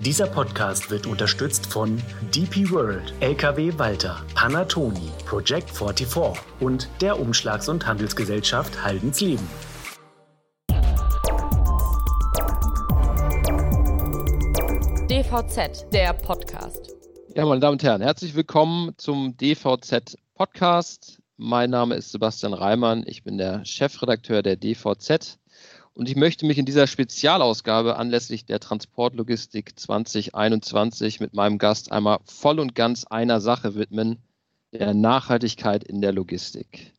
Dieser Podcast wird unterstützt von DP World, LKW Walter, Panatoni, Project 44 und der Umschlags- und Handelsgesellschaft Haldensleben. DVZ, der Podcast. Ja, meine Damen und Herren, herzlich willkommen zum DVZ Podcast. Mein Name ist Sebastian Reimann, ich bin der Chefredakteur der DVZ und ich möchte mich in dieser Spezialausgabe anlässlich der Transportlogistik 2021 mit meinem Gast einmal voll und ganz einer Sache widmen, der Nachhaltigkeit in der Logistik.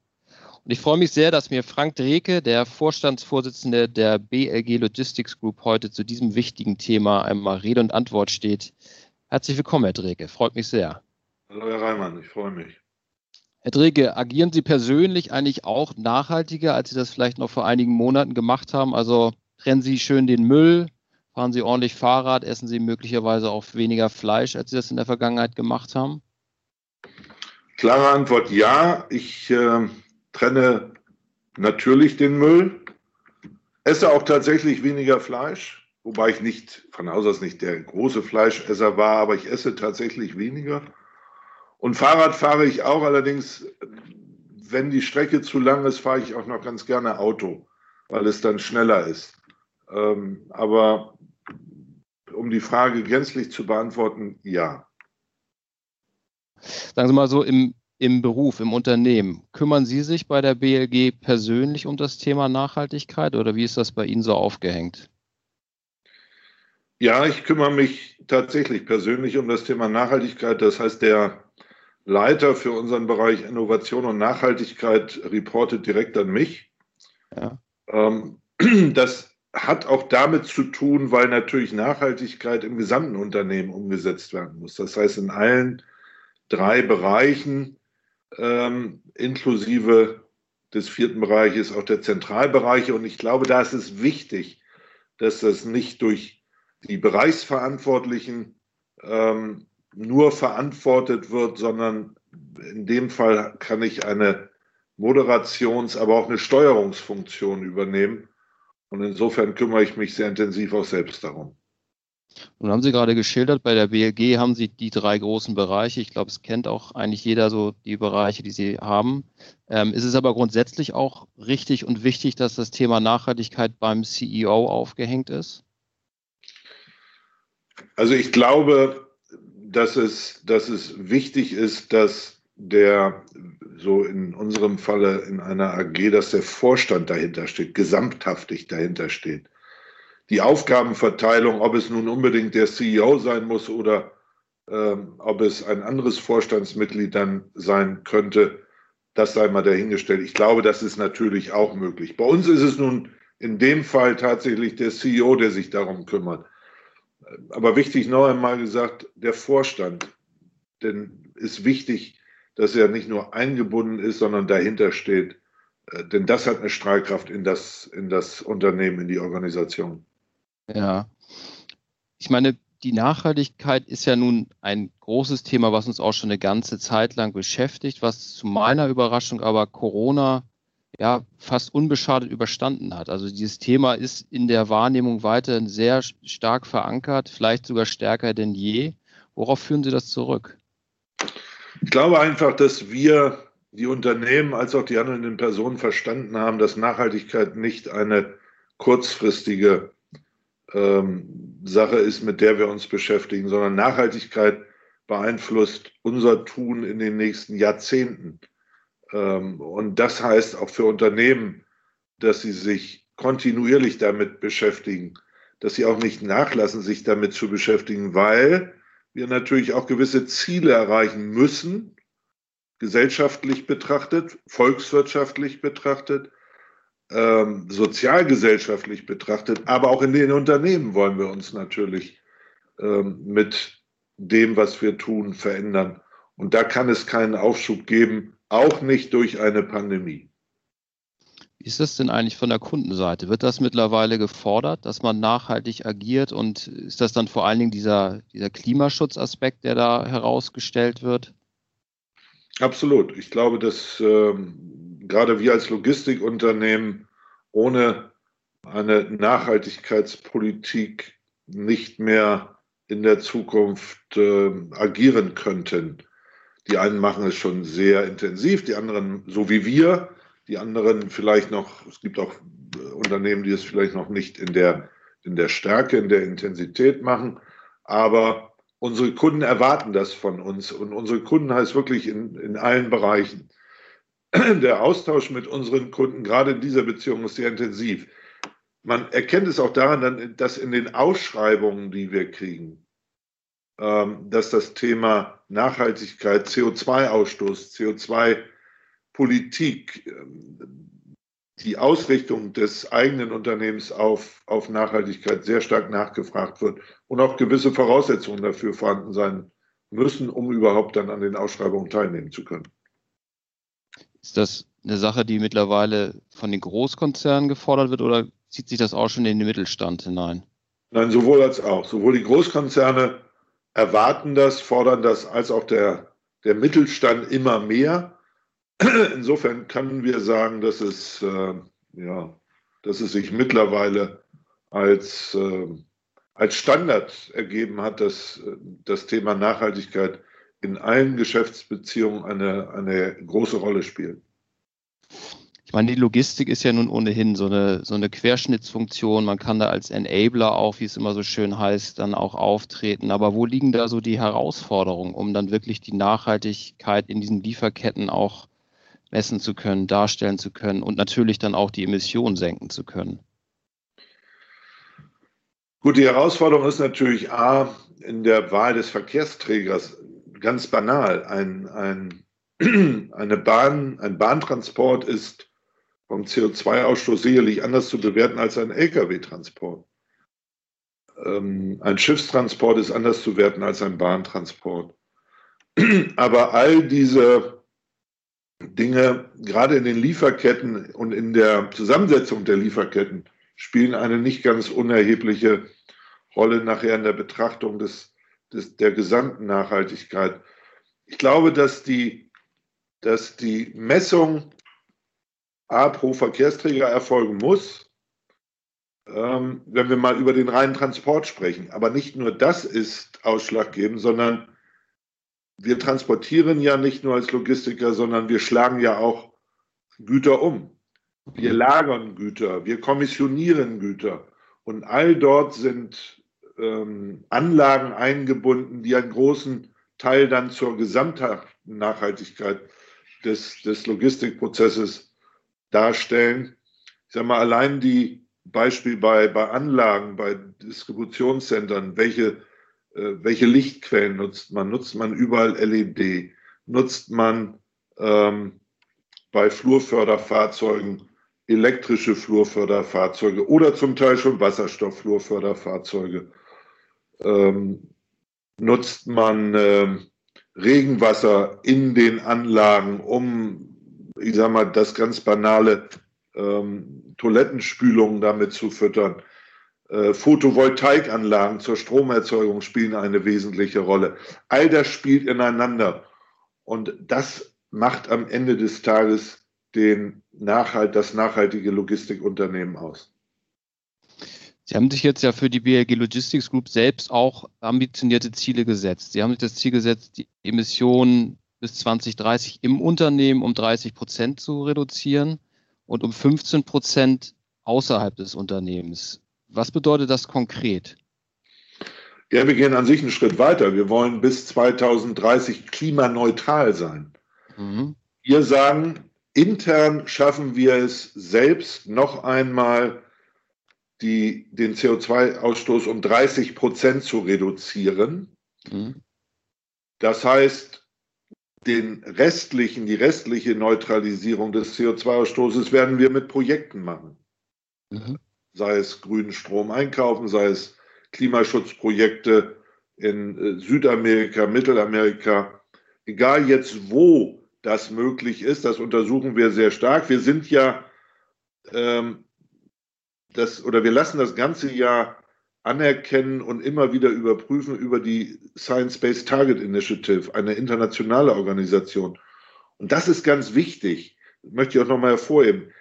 Und ich freue mich sehr, dass mir Frank Dreke, der Vorstandsvorsitzende der BLG Logistics Group, heute zu diesem wichtigen Thema einmal Rede und Antwort steht. Herzlich willkommen, Herr Dreke. Freut mich sehr. Hallo, Herr Reimann. Ich freue mich. Herr Drege, agieren Sie persönlich eigentlich auch nachhaltiger, als Sie das vielleicht noch vor einigen Monaten gemacht haben? Also trennen Sie schön den Müll, fahren Sie ordentlich Fahrrad, essen Sie möglicherweise auch weniger Fleisch, als Sie das in der Vergangenheit gemacht haben? Klare Antwort ja. Ich äh, trenne natürlich den Müll, esse auch tatsächlich weniger Fleisch, wobei ich nicht von Haus aus nicht der große Fleischesser war, aber ich esse tatsächlich weniger. Und Fahrrad fahre ich auch, allerdings, wenn die Strecke zu lang ist, fahre ich auch noch ganz gerne Auto, weil es dann schneller ist. Ähm, aber um die Frage gänzlich zu beantworten, ja. Sagen Sie mal so, im, im Beruf, im Unternehmen, kümmern Sie sich bei der BLG persönlich um das Thema Nachhaltigkeit oder wie ist das bei Ihnen so aufgehängt? Ja, ich kümmere mich tatsächlich persönlich um das Thema Nachhaltigkeit. Das heißt, der Leiter für unseren Bereich Innovation und Nachhaltigkeit reportet direkt an mich. Ja. Ähm, das hat auch damit zu tun, weil natürlich Nachhaltigkeit im gesamten Unternehmen umgesetzt werden muss. Das heißt, in allen drei Bereichen, ähm, inklusive des vierten Bereiches, auch der Zentralbereiche. Und ich glaube, da ist es wichtig, dass das nicht durch die Bereichsverantwortlichen ähm, nur verantwortet wird, sondern in dem Fall kann ich eine Moderations-, aber auch eine Steuerungsfunktion übernehmen. Und insofern kümmere ich mich sehr intensiv auch selbst darum. Nun haben Sie gerade geschildert, bei der BLG haben Sie die drei großen Bereiche. Ich glaube, es kennt auch eigentlich jeder so die Bereiche, die Sie haben. Ähm, ist es aber grundsätzlich auch richtig und wichtig, dass das Thema Nachhaltigkeit beim CEO aufgehängt ist? Also ich glaube, dass es, dass es wichtig ist, dass der, so in unserem Falle in einer AG, dass der Vorstand dahinter steht, gesamthaftig dahinter steht. Die Aufgabenverteilung, ob es nun unbedingt der CEO sein muss oder ähm, ob es ein anderes Vorstandsmitglied dann sein könnte, das sei mal dahingestellt. Ich glaube, das ist natürlich auch möglich. Bei uns ist es nun in dem Fall tatsächlich der CEO, der sich darum kümmert aber wichtig noch einmal gesagt, der Vorstand, denn ist wichtig, dass er nicht nur eingebunden ist, sondern dahinter steht. Äh, denn das hat eine Strahlkraft in das, in das Unternehmen, in die Organisation. Ja. Ich meine, die Nachhaltigkeit ist ja nun ein großes Thema, was uns auch schon eine ganze Zeit lang beschäftigt, was zu meiner Überraschung aber Corona ja, fast unbeschadet überstanden hat. Also dieses Thema ist in der Wahrnehmung weiterhin sehr stark verankert, vielleicht sogar stärker denn je. Worauf führen Sie das zurück? Ich glaube einfach, dass wir, die Unternehmen als auch die handelnden Personen verstanden haben, dass Nachhaltigkeit nicht eine kurzfristige ähm, Sache ist, mit der wir uns beschäftigen, sondern Nachhaltigkeit beeinflusst unser Tun in den nächsten Jahrzehnten. Ähm, und das heißt auch für Unternehmen, dass sie sich kontinuierlich damit beschäftigen, dass sie auch nicht nachlassen, sich damit zu beschäftigen, weil wir natürlich auch gewisse Ziele erreichen müssen, gesellschaftlich betrachtet, volkswirtschaftlich betrachtet, ähm, sozialgesellschaftlich betrachtet, aber auch in den Unternehmen wollen wir uns natürlich ähm, mit dem, was wir tun, verändern. Und da kann es keinen Aufschub geben, auch nicht durch eine Pandemie. Wie ist das denn eigentlich von der Kundenseite? Wird das mittlerweile gefordert, dass man nachhaltig agiert? Und ist das dann vor allen Dingen dieser, dieser Klimaschutzaspekt, der da herausgestellt wird? Absolut. Ich glaube, dass ähm, gerade wir als Logistikunternehmen ohne eine Nachhaltigkeitspolitik nicht mehr in der Zukunft äh, agieren könnten. Die einen machen es schon sehr intensiv, die anderen so wie wir, die anderen vielleicht noch, es gibt auch äh, Unternehmen, die es vielleicht noch nicht in der, in der Stärke, in der Intensität machen, aber unsere Kunden erwarten das von uns und unsere Kunden heißt wirklich in, in allen Bereichen. Der Austausch mit unseren Kunden, gerade in dieser Beziehung, ist sehr intensiv. Man erkennt es auch daran, dass in den Ausschreibungen, die wir kriegen, ähm, dass das Thema Nachhaltigkeit, CO2-Ausstoß, CO2-Politik, ähm, die Ausrichtung des eigenen Unternehmens auf, auf Nachhaltigkeit sehr stark nachgefragt wird und auch gewisse Voraussetzungen dafür vorhanden sein müssen, um überhaupt dann an den Ausschreibungen teilnehmen zu können. Ist das eine Sache, die mittlerweile von den Großkonzernen gefordert wird oder zieht sich das auch schon in den Mittelstand hinein? Nein, sowohl als auch. Sowohl die Großkonzerne erwarten das, fordern das, als auch der, der Mittelstand immer mehr. Insofern können wir sagen, dass es, äh, ja, dass es sich mittlerweile als, äh, als Standard ergeben hat, dass das Thema Nachhaltigkeit in allen Geschäftsbeziehungen eine, eine große Rolle spielt. Ich meine, die Logistik ist ja nun ohnehin so eine, so eine Querschnittsfunktion. Man kann da als Enabler auch, wie es immer so schön heißt, dann auch auftreten. Aber wo liegen da so die Herausforderungen, um dann wirklich die Nachhaltigkeit in diesen Lieferketten auch messen zu können, darstellen zu können und natürlich dann auch die Emissionen senken zu können? Gut, die Herausforderung ist natürlich A, in der Wahl des Verkehrsträgers ganz banal. Ein, ein, eine Bahn, ein Bahntransport ist vom CO2-Ausstoß sicherlich anders zu bewerten als ein Lkw-Transport. Ähm, ein Schiffstransport ist anders zu werten als ein Bahntransport. Aber all diese Dinge, gerade in den Lieferketten und in der Zusammensetzung der Lieferketten, spielen eine nicht ganz unerhebliche Rolle nachher in der Betrachtung des, des, der gesamten Nachhaltigkeit. Ich glaube, dass die, dass die Messung A pro Verkehrsträger erfolgen muss, ähm, wenn wir mal über den reinen Transport sprechen. Aber nicht nur das ist ausschlaggebend, sondern wir transportieren ja nicht nur als Logistiker, sondern wir schlagen ja auch Güter um. Wir lagern Güter, wir kommissionieren Güter. Und all dort sind ähm, Anlagen eingebunden, die einen großen Teil dann zur Gesamtnachhaltigkeit des, des Logistikprozesses darstellen. Ich sage mal, allein die Beispiel bei, bei Anlagen, bei Distributionszentren, welche, äh, welche Lichtquellen nutzt man? Nutzt man überall LED? Nutzt man ähm, bei Flurförderfahrzeugen elektrische Flurförderfahrzeuge oder zum Teil schon Wasserstoffflurförderfahrzeuge? Ähm, nutzt man äh, Regenwasser in den Anlagen, um ich sag mal, das ganz banale ähm, Toilettenspülungen damit zu füttern. Äh, Photovoltaikanlagen zur Stromerzeugung spielen eine wesentliche Rolle. All das spielt ineinander. Und das macht am Ende des Tages den Nachhalt, das nachhaltige Logistikunternehmen aus. Sie haben sich jetzt ja für die BLG Logistics Group selbst auch ambitionierte Ziele gesetzt. Sie haben sich das Ziel gesetzt, die Emissionen bis 2030 im Unternehmen um 30 Prozent zu reduzieren und um 15 Prozent außerhalb des Unternehmens. Was bedeutet das konkret? Ja, wir gehen an sich einen Schritt weiter. Wir wollen bis 2030 klimaneutral sein. Mhm. Wir sagen, intern schaffen wir es selbst noch einmal, die, den CO2-Ausstoß um 30 Prozent zu reduzieren. Mhm. Das heißt, den restlichen, die restliche Neutralisierung des CO2-Ausstoßes werden wir mit Projekten machen. Mhm. Sei es grünen Strom einkaufen, sei es Klimaschutzprojekte in äh, Südamerika, Mittelamerika. Egal jetzt, wo das möglich ist, das untersuchen wir sehr stark. Wir sind ja ähm, das, oder wir lassen das ganze Jahr anerkennen und immer wieder überprüfen über die Science-Based Target Initiative, eine internationale Organisation. Und das ist ganz wichtig, das möchte ich auch nochmal hervorheben.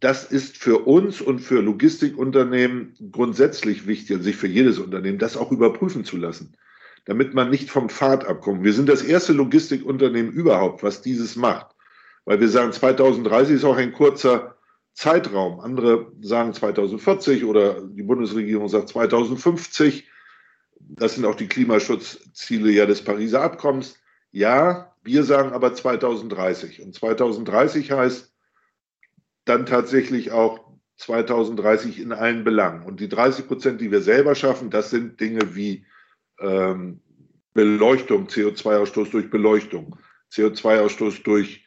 das ist für uns und für Logistikunternehmen grundsätzlich wichtig, also sich für jedes Unternehmen, das auch überprüfen zu lassen, damit man nicht vom Pfad abkommt. Wir sind das erste Logistikunternehmen überhaupt, was dieses macht, weil wir sagen, 2030 ist auch ein kurzer Zeitraum. Andere sagen 2040 oder die Bundesregierung sagt 2050. Das sind auch die Klimaschutzziele ja des Pariser Abkommens. Ja, wir sagen aber 2030. Und 2030 heißt dann tatsächlich auch 2030 in allen Belangen. Und die 30 Prozent, die wir selber schaffen, das sind Dinge wie ähm, Beleuchtung, CO2-Ausstoß durch Beleuchtung, CO2-Ausstoß durch,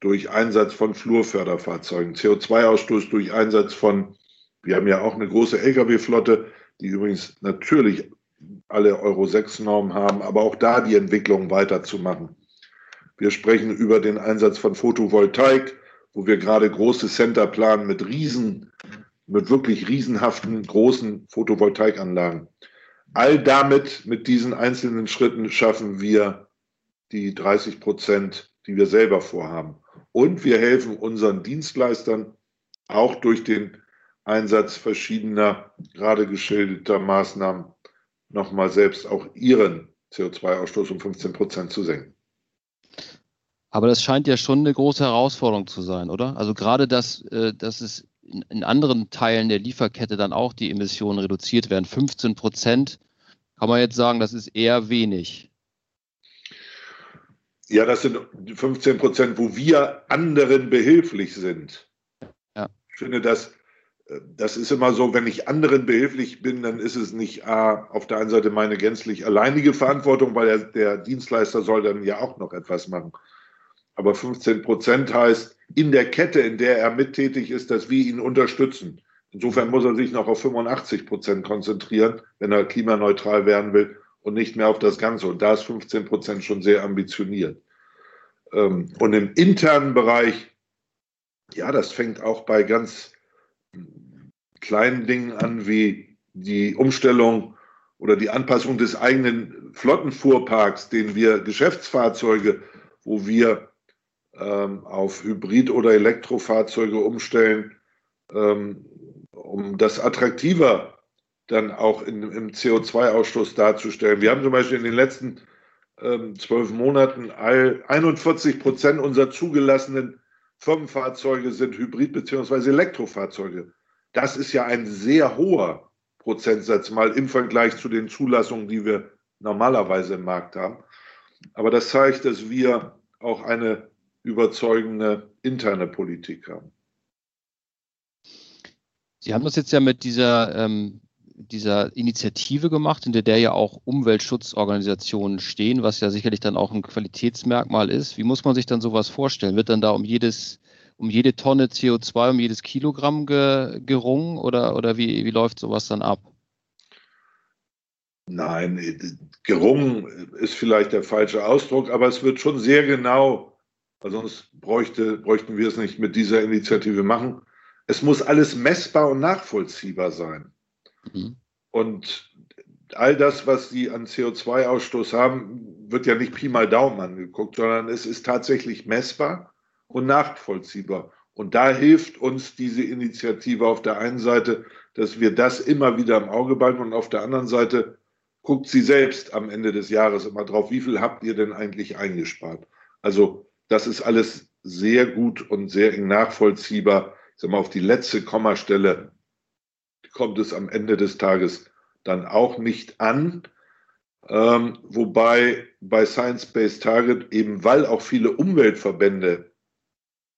durch Einsatz von Flurförderfahrzeugen, CO2-Ausstoß durch Einsatz von, wir haben ja auch eine große Lkw-Flotte, die übrigens natürlich alle Euro 6 Normen haben, aber auch da die Entwicklung weiterzumachen. Wir sprechen über den Einsatz von Photovoltaik, wo wir gerade große Center planen mit riesen, mit wirklich riesenhaften großen Photovoltaikanlagen. All damit, mit diesen einzelnen Schritten schaffen wir die 30 Prozent, die wir selber vorhaben. Und wir helfen unseren Dienstleistern auch durch den Einsatz verschiedener, gerade geschilderter Maßnahmen nochmal selbst auch ihren CO2-Ausstoß um 15 Prozent zu senken. Aber das scheint ja schon eine große Herausforderung zu sein, oder? Also gerade, dass, äh, dass es in, in anderen Teilen der Lieferkette dann auch die Emissionen reduziert werden. 15 Prozent kann man jetzt sagen, das ist eher wenig. Ja, das sind 15 Prozent, wo wir anderen behilflich sind. Ja. Ich finde, das, das ist immer so, wenn ich anderen behilflich bin, dann ist es nicht A, auf der einen Seite meine gänzlich alleinige Verantwortung, weil der, der Dienstleister soll dann ja auch noch etwas machen. Aber 15 Prozent heißt in der Kette, in der er mittätig ist, dass wir ihn unterstützen. Insofern muss er sich noch auf 85 Prozent konzentrieren, wenn er klimaneutral werden will und nicht mehr auf das Ganze. Und da ist 15 Prozent schon sehr ambitioniert. Ähm, und im internen Bereich, ja, das fängt auch bei ganz kleinen Dingen an, wie die Umstellung oder die Anpassung des eigenen Flottenfuhrparks, den wir Geschäftsfahrzeuge, wo wir ähm, auf Hybrid- oder Elektrofahrzeuge umstellen, ähm, um das attraktiver dann auch in, im CO2-Ausstoß darzustellen. Wir haben zum Beispiel in den letzten ähm, zwölf Monaten all 41 Prozent unserer zugelassenen Firmenfahrzeuge sind Hybrid- bzw. Elektrofahrzeuge. Das ist ja ein sehr hoher Prozentsatz mal im Vergleich zu den Zulassungen, die wir normalerweise im Markt haben. Aber das zeigt, dass wir auch eine überzeugende interne Politik haben. Sie haben das jetzt ja mit dieser, ähm, dieser Initiative gemacht, in der, ja auch Umweltschutzorganisationen stehen, was ja sicherlich dann auch ein Qualitätsmerkmal ist. Wie muss man sich dann sowas vorstellen? Wird dann da um jedes, um jede Tonne CO2, um jedes Kilogramm ge, gerungen oder, oder wie, wie läuft sowas dann ab? Nein, gerungen ist vielleicht der falsche Ausdruck, aber es wird schon sehr genau weil sonst bräuchte, bräuchten wir es nicht mit dieser Initiative machen. Es muss alles messbar und nachvollziehbar sein. Mhm. Und all das, was Sie an CO2-Ausstoß haben, wird ja nicht Pi mal Daumen angeguckt, sondern es ist tatsächlich messbar und nachvollziehbar. Und da hilft uns diese Initiative auf der einen Seite, dass wir das immer wieder im Auge behalten und auf der anderen Seite guckt sie selbst am Ende des Jahres immer drauf, wie viel habt ihr denn eigentlich eingespart? Also das ist alles sehr gut und sehr nachvollziehbar. Ich sag mal, auf die letzte Kommastelle kommt es am Ende des Tages dann auch nicht an. Ähm, wobei bei Science-Based Target, eben weil auch viele Umweltverbände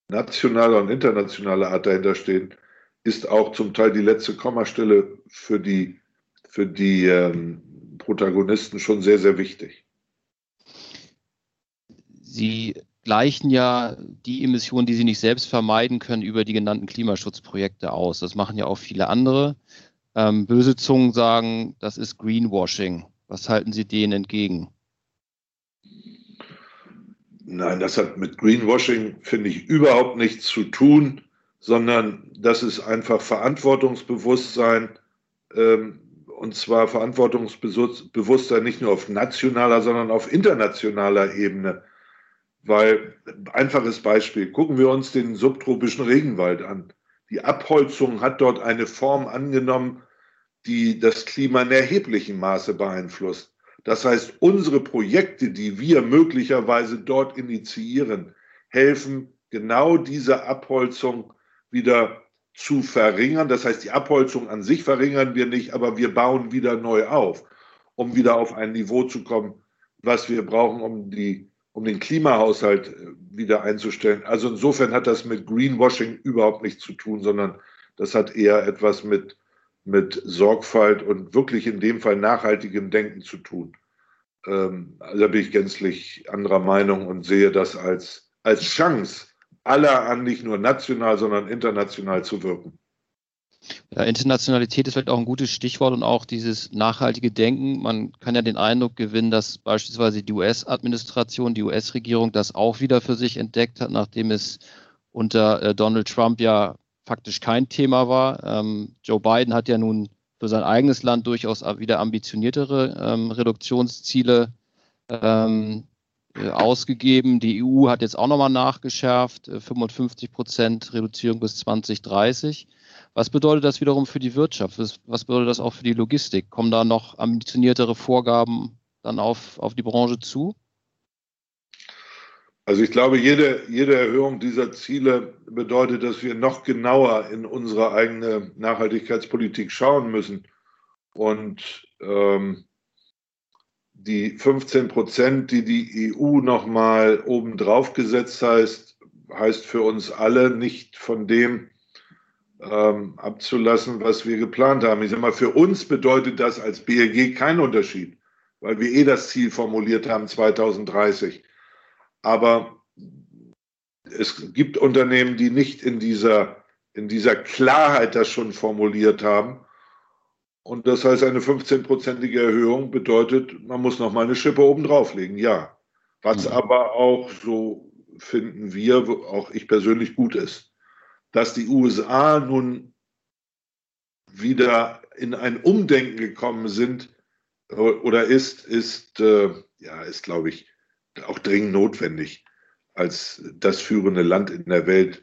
nationaler und internationaler Art dahinter stehen, ist auch zum Teil die letzte Kommastelle für die, für die ähm, Protagonisten schon sehr, sehr wichtig. Sie gleichen ja die Emissionen, die sie nicht selbst vermeiden können, über die genannten Klimaschutzprojekte aus. Das machen ja auch viele andere. Ähm, böse Zungen sagen, das ist Greenwashing. Was halten Sie denen entgegen? Nein, das hat mit Greenwashing, finde ich, überhaupt nichts zu tun, sondern das ist einfach Verantwortungsbewusstsein, ähm, und zwar Verantwortungsbewusstsein nicht nur auf nationaler, sondern auf internationaler Ebene. Weil, einfaches Beispiel, gucken wir uns den subtropischen Regenwald an. Die Abholzung hat dort eine Form angenommen, die das Klima in erheblichem Maße beeinflusst. Das heißt, unsere Projekte, die wir möglicherweise dort initiieren, helfen genau diese Abholzung wieder zu verringern. Das heißt, die Abholzung an sich verringern wir nicht, aber wir bauen wieder neu auf, um wieder auf ein Niveau zu kommen, was wir brauchen, um, die, um den Klimahaushalt äh, wieder einzustellen. Also insofern hat das mit Greenwashing überhaupt nichts zu tun, sondern das hat eher etwas mit, mit Sorgfalt und wirklich in dem Fall nachhaltigem Denken zu tun. Ähm, da bin ich gänzlich anderer Meinung und sehe das als, als Chance aller an, nicht nur national, sondern international zu wirken. Ja, Internationalität ist vielleicht auch ein gutes Stichwort und auch dieses nachhaltige Denken. Man kann ja den Eindruck gewinnen, dass beispielsweise die US-Administration, die US-Regierung das auch wieder für sich entdeckt hat, nachdem es unter äh, Donald Trump ja faktisch kein Thema war. Ähm, Joe Biden hat ja nun für sein eigenes Land durchaus wieder ambitioniertere ähm, Reduktionsziele ähm, äh, ausgegeben. Die EU hat jetzt auch nochmal nachgeschärft, 55 äh, Prozent Reduzierung bis 2030. Was bedeutet das wiederum für die Wirtschaft? Was, was, bedeutet das auch für die Logistik? Kommen da noch ambitioniertere Vorgaben dann auf, auf die Branche zu? Also ich glaube, jede, jede Erhöhung dieser Ziele bedeutet, dass wir noch genauer in unsere eigene Nachhaltigkeitspolitik schauen müssen. Und ähm, die 15 Prozent, die die EU nochmal obendrauf gesetzt heißt, heißt für uns alle nicht von dem ähm, abzulassen, was wir geplant haben. Ich sage mal, für uns bedeutet das als BLG keinen Unterschied, weil wir eh das Ziel formuliert haben 2030. Aber es gibt Unternehmen, die nicht in dieser, in dieser Klarheit das schon formuliert haben und das heißt, eine 15-prozentige Erhöhung bedeutet, man muss noch mal eine Schippe oben drauflegen, ja. Was mhm. aber auch, so finden wir, auch ich persönlich gut ist, dass die USA nun wieder in ein Umdenken gekommen sind oder ist, ist, äh, ja, ist, glaube ich, auch dringend notwendig. Als das führende Land in der Welt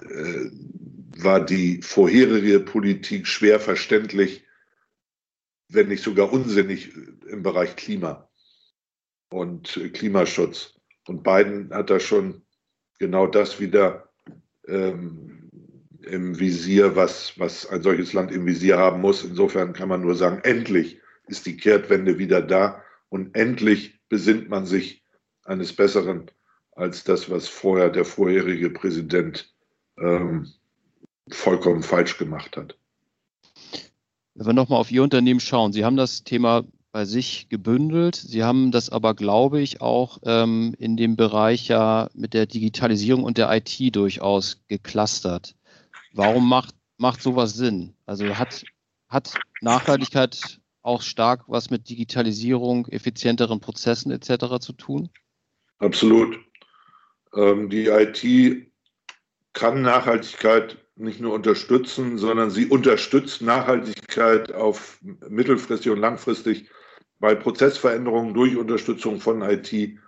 äh, war die vorherige Politik schwer verständlich wenn nicht sogar unsinnig im Bereich Klima und Klimaschutz. Und Biden hat da schon genau das wieder ähm, im Visier, was, was ein solches Land im Visier haben muss. Insofern kann man nur sagen, endlich ist die Kehrtwende wieder da und endlich besinnt man sich eines Besseren als das, was vorher der vorherige Präsident ähm, vollkommen falsch gemacht hat. Wenn wir nochmal auf Ihr Unternehmen schauen, Sie haben das Thema bei sich gebündelt. Sie haben das aber, glaube ich, auch ähm, in dem Bereich ja mit der Digitalisierung und der IT durchaus geclustert. Warum macht, macht sowas Sinn? Also hat, hat Nachhaltigkeit auch stark was mit Digitalisierung, effizienteren Prozessen etc. zu tun? Absolut. Ähm, die IT kann Nachhaltigkeit nicht nur unterstützen, sondern sie unterstützt Nachhaltigkeit auf mittelfristig und langfristig, weil Prozessveränderungen durch Unterstützung von IT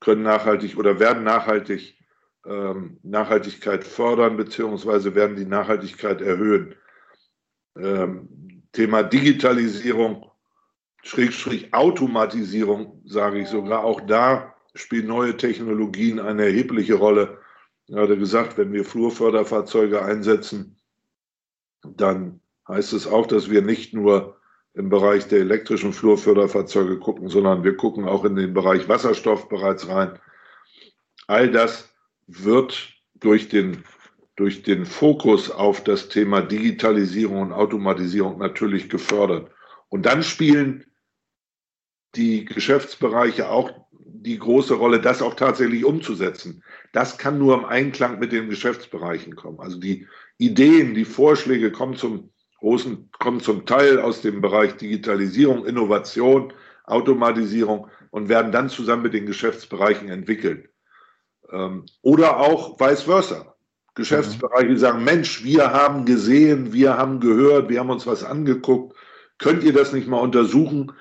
können nachhaltig oder werden nachhaltig ähm, Nachhaltigkeit fördern beziehungsweise werden die Nachhaltigkeit erhöhen. Ähm, Thema Digitalisierung, Schrägstrich Automatisierung, sage ich sogar, auch da spielen neue Technologien eine erhebliche Rolle gerade gesagt, wenn wir Flurförderfahrzeuge einsetzen, dann heißt es auch, dass wir nicht nur im Bereich der elektrischen Flurförderfahrzeuge gucken, sondern wir gucken auch in den Bereich Wasserstoff bereits rein. All das wird durch den, durch den Fokus auf das Thema Digitalisierung und Automatisierung natürlich gefördert. Und dann spielen die Geschäftsbereiche auch die große Rolle, das auch tatsächlich umzusetzen. Das kann nur im Einklang mit den Geschäftsbereichen kommen. Also die Ideen, die Vorschläge kommen zum großen, kommen zum Teil aus dem Bereich Digitalisierung, Innovation, Automatisierung und werden dann zusammen mit den Geschäftsbereichen entwickelt. Ähm, oder auch vice versa. Geschäftsbereiche sagen, Mensch, wir haben gesehen, wir haben gehört, wir haben uns was angeguckt. Könnt ihr das nicht mal untersuchen?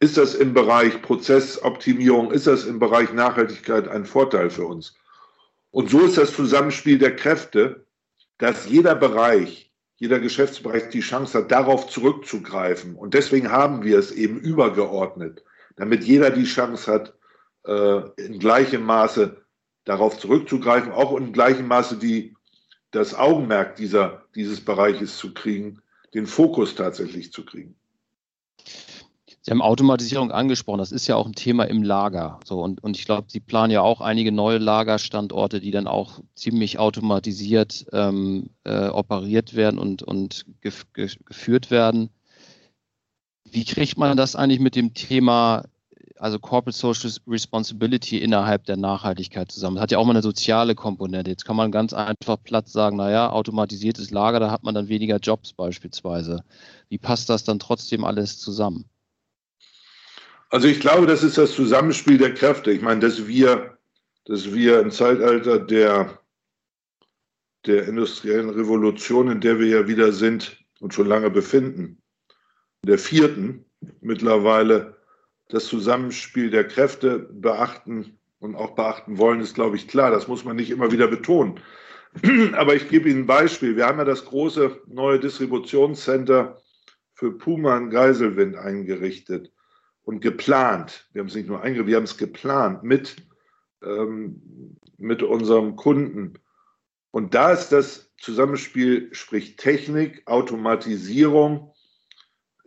Ist das im Bereich Prozessoptimierung, ist das im Bereich Nachhaltigkeit ein Vorteil für uns? Und so ist das Zusammenspiel der Kräfte, dass jeder Bereich, jeder Geschäftsbereich die Chance hat, darauf zurückzugreifen. Und deswegen haben wir es eben übergeordnet, damit jeder die Chance hat, äh, in gleichem Maße darauf zurückzugreifen, auch in gleichem Maße die, das Augenmerk dieser, dieses Bereiches zu kriegen, den Fokus tatsächlich zu kriegen. Sie haben Automatisierung angesprochen, das ist ja auch ein Thema im Lager. So, und, und ich glaube, Sie planen ja auch einige neue Lagerstandorte, die dann auch ziemlich automatisiert ähm, äh, operiert werden und, und gef geführt werden. Wie kriegt man das eigentlich mit dem Thema, also Corporate Social Responsibility innerhalb der Nachhaltigkeit zusammen? Das hat ja auch mal eine soziale Komponente. Jetzt kann man ganz einfach platt sagen, naja, automatisiertes Lager, da hat man dann weniger Jobs beispielsweise. Wie passt das dann trotzdem alles zusammen? Also ich glaube, das ist das Zusammenspiel der Kräfte. Ich meine, dass wir, dass wir im Zeitalter der, der industriellen Revolution, in der wir ja wieder sind und schon lange befinden, der vierten mittlerweile, das Zusammenspiel der Kräfte beachten und auch beachten wollen, ist, glaube ich, klar. Das muss man nicht immer wieder betonen. Aber ich gebe Ihnen ein Beispiel. Wir haben ja das große neue Distributionscenter für Puma in Geiselwind eingerichtet und geplant. Wir haben es nicht nur eingerichtet, wir haben es geplant mit, ähm, mit unserem Kunden. Und da ist das Zusammenspiel, sprich Technik, Automatisierung,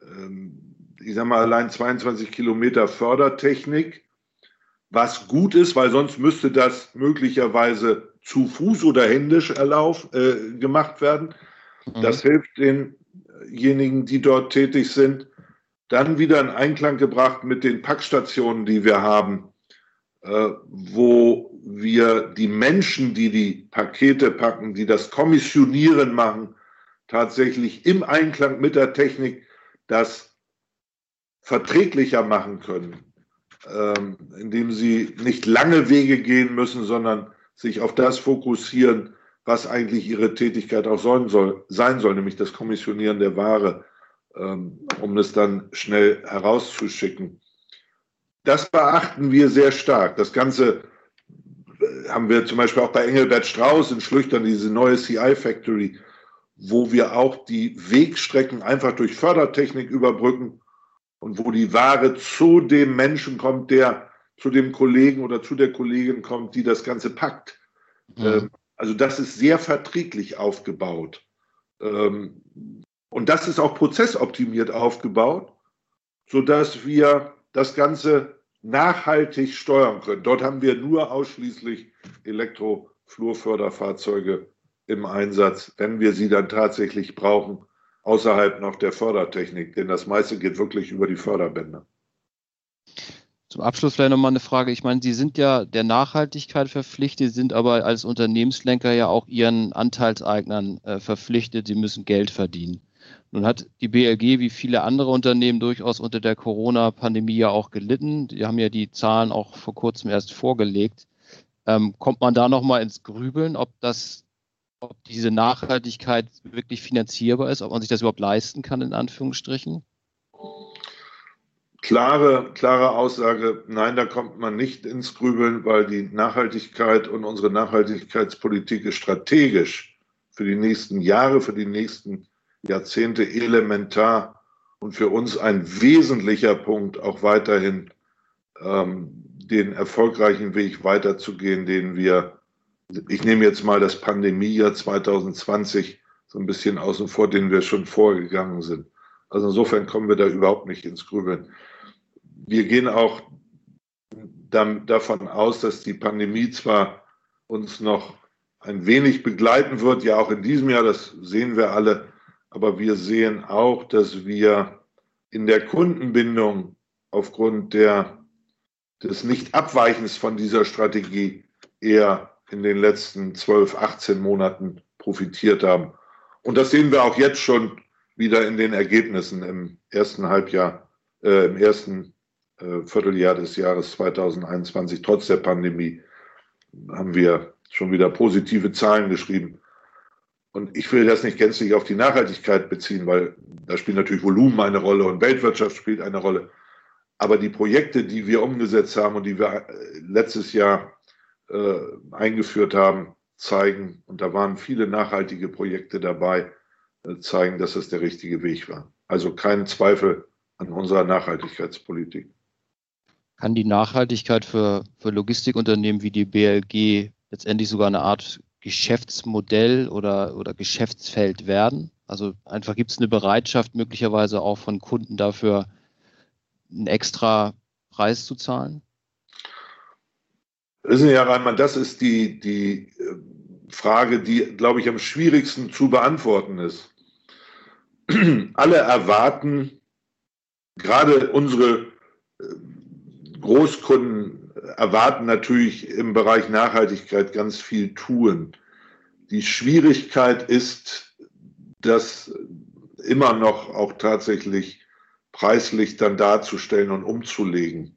ähm, ich sage mal allein 22 Kilometer Fördertechnik, was gut ist, weil sonst müsste das möglicherweise zu Fuß oder händisch erlauf, äh, gemacht werden. Mhm. Das hilft denjenigen, die dort tätig sind dann wieder in Einklang gebracht mit den Packstationen, die wir haben, äh, wo wir die Menschen, die die Pakete packen, die das Kommissionieren machen, tatsächlich im Einklang mit der Technik das verträglicher machen können, ähm, indem sie nicht lange Wege gehen müssen, sondern sich auf das fokussieren, was eigentlich ihre Tätigkeit auch sein soll, sein soll nämlich das Kommissionieren der Ware um es dann schnell herauszuschicken. Das beachten wir sehr stark. Das Ganze äh, haben wir zum Beispiel auch bei Engelbert Strauß in Schlüchtern, diese neue CI Factory, wo wir auch die Wegstrecken einfach durch Fördertechnik überbrücken und wo die Ware zu dem Menschen kommt, der zu dem Kollegen oder zu der Kollegin kommt, die das Ganze packt. Mhm. Also das ist sehr verträglich aufgebaut. Und das ist auch prozessoptimiert aufgebaut, sodass wir das Ganze nachhaltig steuern können. Dort haben wir nur ausschließlich Elektroflurförderfahrzeuge im Einsatz, wenn wir sie dann tatsächlich brauchen, außerhalb noch der Fördertechnik, denn das meiste geht wirklich über die Förderbänder. Zum Abschluss vielleicht nochmal eine Frage. Ich meine, Sie sind ja der Nachhaltigkeit verpflichtet, sind aber als Unternehmenslenker ja auch Ihren Anteilseignern äh, verpflichtet. Sie müssen Geld verdienen. Nun hat die BLG wie viele andere Unternehmen durchaus unter der Corona-Pandemie ja auch gelitten. Die haben ja die Zahlen auch vor kurzem erst vorgelegt. Ähm, kommt man da nochmal ins Grübeln, ob das, ob diese Nachhaltigkeit wirklich finanzierbar ist, ob man sich das überhaupt leisten kann, in Anführungsstrichen? Klare, klare Aussage, nein, da kommt man nicht ins Grübeln, weil die Nachhaltigkeit und unsere Nachhaltigkeitspolitik ist strategisch für die nächsten Jahre, für die nächsten Jahrzehnte elementar und für uns ein wesentlicher Punkt, auch weiterhin ähm, den erfolgreichen Weg weiterzugehen, den wir, ich nehme jetzt mal das Pandemiejahr 2020 so ein bisschen außen vor, den wir schon vorgegangen sind. Also insofern kommen wir da überhaupt nicht ins Grübeln. Wir gehen auch davon aus, dass die Pandemie zwar uns noch ein wenig begleiten wird, ja auch in diesem Jahr, das sehen wir alle, aber wir sehen auch, dass wir in der Kundenbindung aufgrund der, des Nicht-Abweichens von dieser Strategie eher in den letzten 12, 18 Monaten profitiert haben. Und das sehen wir auch jetzt schon wieder in den Ergebnissen im ersten Halbjahr, äh, im ersten äh, Vierteljahr des Jahres 2021, trotz der Pandemie, haben wir schon wieder positive Zahlen geschrieben. Und ich will das nicht gänzlich auf die Nachhaltigkeit beziehen, weil da spielt natürlich Volumen eine Rolle und Weltwirtschaft spielt eine Rolle. Aber die Projekte, die wir umgesetzt haben und die wir äh, letztes Jahr äh, eingeführt haben, zeigen, und da waren viele nachhaltige Projekte dabei, äh, zeigen, dass es der richtige Weg war. Also kein Zweifel an unserer Nachhaltigkeitspolitik. Kann die Nachhaltigkeit für, für Logistikunternehmen wie die BLG letztendlich sogar eine Art Geschäftsmodell oder, oder Geschäftsfeld werden? Also einfach gibt es eine Bereitschaft möglicherweise auch von Kunden dafür, einen extra Preis zu zahlen? Wissen Sie, Herr Reimann, das ist die, die äh, Frage, die, glaube ich, am schwierigsten zu beantworten ist. Alle erwarten, gerade unsere äh, Großkunden erwarten natürlich im Bereich Nachhaltigkeit ganz viel tun. Die Schwierigkeit ist, das immer noch auch tatsächlich preislich dann darzustellen und umzulegen.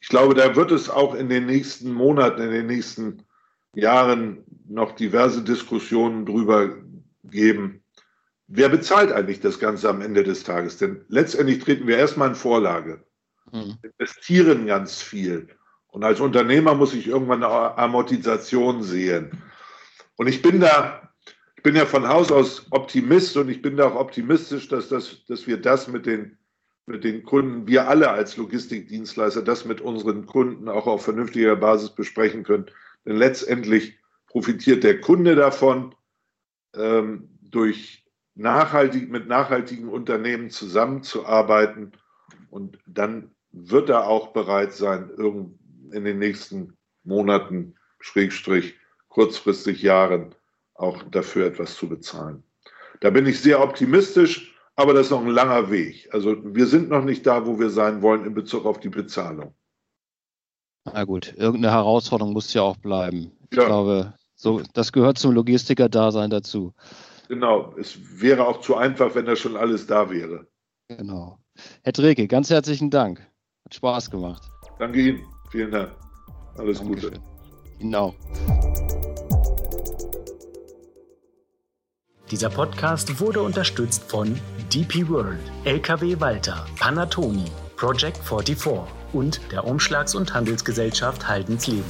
Ich glaube, da wird es auch in den nächsten Monaten, in den nächsten Jahren noch diverse Diskussionen drüber geben. Wer bezahlt eigentlich das Ganze am Ende des Tages? Denn letztendlich treten wir erstmal in Vorlage, mhm. investieren ganz viel. Und als Unternehmer muss ich irgendwann eine Amortisation sehen. Und ich bin da, ich bin ja von Haus aus Optimist und ich bin da auch optimistisch, dass, das, dass wir das mit den mit den Kunden, wir alle als Logistikdienstleister das mit unseren Kunden auch auf vernünftiger Basis besprechen können. Denn letztendlich profitiert der Kunde davon, ähm, durch nachhaltig, mit nachhaltigen Unternehmen zusammenzuarbeiten. Und dann wird er auch bereit sein, in den nächsten Monaten, Schrägstrich, kurzfristig Jahren auch dafür etwas zu bezahlen. Da bin ich sehr optimistisch aber das ist noch ein langer Weg. Also wir sind noch nicht da, wo wir sein wollen in Bezug auf die Bezahlung. Na gut, irgendeine Herausforderung muss ja auch bleiben. Ich ja. glaube, so, das gehört zum Logistiker-Dasein dazu. Genau, es wäre auch zu einfach, wenn da schon alles da wäre. Genau. Herr Dreke, ganz herzlichen Dank. Hat Spaß gemacht. Danke Ihnen. Vielen Dank. Alles Dankeschön. Gute. Auch. Dieser Podcast wurde unterstützt von DP World, LKW Walter, Panatoni, Project 44 und der Umschlags- und Handelsgesellschaft Haldensleben.